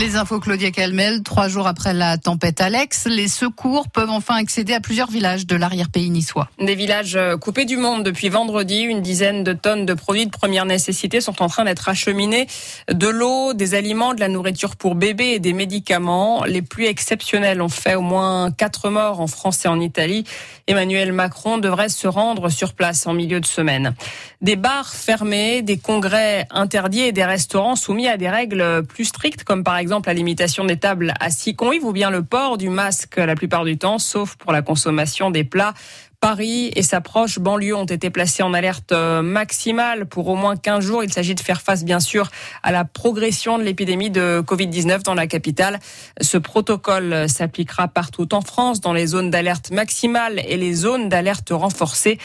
Les infos Claudia Calmel, trois jours après la tempête Alex, les secours peuvent enfin accéder à plusieurs villages de l'arrière-pays niçois. Des villages euh, coupés du monde depuis vendredi. Une dizaine de tonnes de produits de première nécessité sont en train d'être acheminés. De l'eau, des aliments, de la nourriture pour bébés et des médicaments. Les pluies exceptionnelles ont fait au moins quatre morts en France et en Italie. Emmanuel Macron devrait se rendre sur place en milieu de semaine. Des bars fermés, des congrès interdits et des restaurants soumis à des règles plus strictes comme par par exemple la limitation des tables à six convives ou bien le port du masque la plupart du temps, sauf pour la consommation des plats Paris et sa proche banlieue ont été placés en alerte euh, maximale pour au moins 15 jours. Il s'agit de faire face, bien sûr, à la progression de l'épidémie de Covid-19 dans la capitale. Ce protocole s'appliquera partout en France, dans les zones d'alerte maximale et les zones d'alerte renforcée.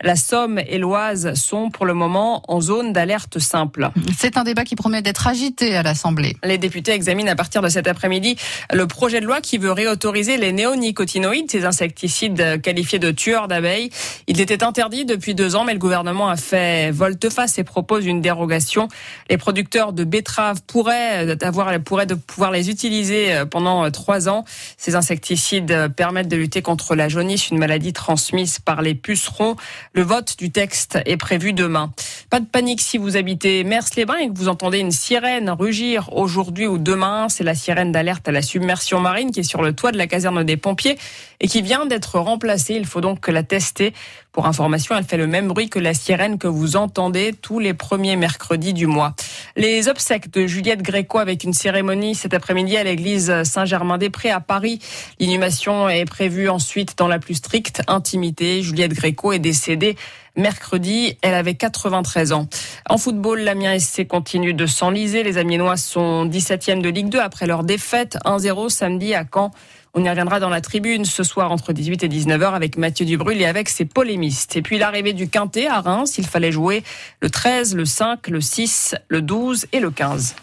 La Somme et l'Oise sont pour le moment en zone d'alerte simple. C'est un débat qui promet d'être agité à l'Assemblée. Les députés examinent à partir de cet après-midi le projet de loi qui veut réautoriser les néonicotinoïdes, ces insecticides qualifiés de tueurs d'abeilles. Il était interdit depuis deux ans, mais le gouvernement a fait volte-face et propose une dérogation. Les producteurs de betteraves pourraient avoir, pourraient de pouvoir les utiliser euh, pendant euh, trois ans. Ces insecticides permettent de lutter contre la jaunisse, une maladie transmise par les pucerons. Le vote du texte est prévu demain. Pas de panique si vous habitez Mers-les-Bains et que vous entendez une sirène rugir aujourd'hui ou demain. C'est la sirène d'alerte à la submersion marine qui est sur le toit de la caserne des pompiers et qui vient d'être remplacée. Il faut donc la tester. Pour information, elle fait le même bruit que la sirène que vous entendez tous les premiers mercredis du mois. Les obsèques de Juliette Gréco avec une cérémonie cet après-midi à l'église Saint-Germain-des-Prés à Paris. L'inhumation est prévue ensuite dans la plus stricte intimité. Juliette Gréco est décédée mercredi. Elle avait 93 ans. En football, l'Amiens SC continue de s'enliser. Les Amiénois sont 17e de Ligue 2 après leur défaite 1-0 samedi à Caen. On y reviendra dans la tribune ce soir entre 18 et 19h avec Mathieu Dubrul et avec ses polémistes. Et puis l'arrivée du Quintet à Reims, il fallait jouer le 13, le 5, le 6, le 12 et le 15.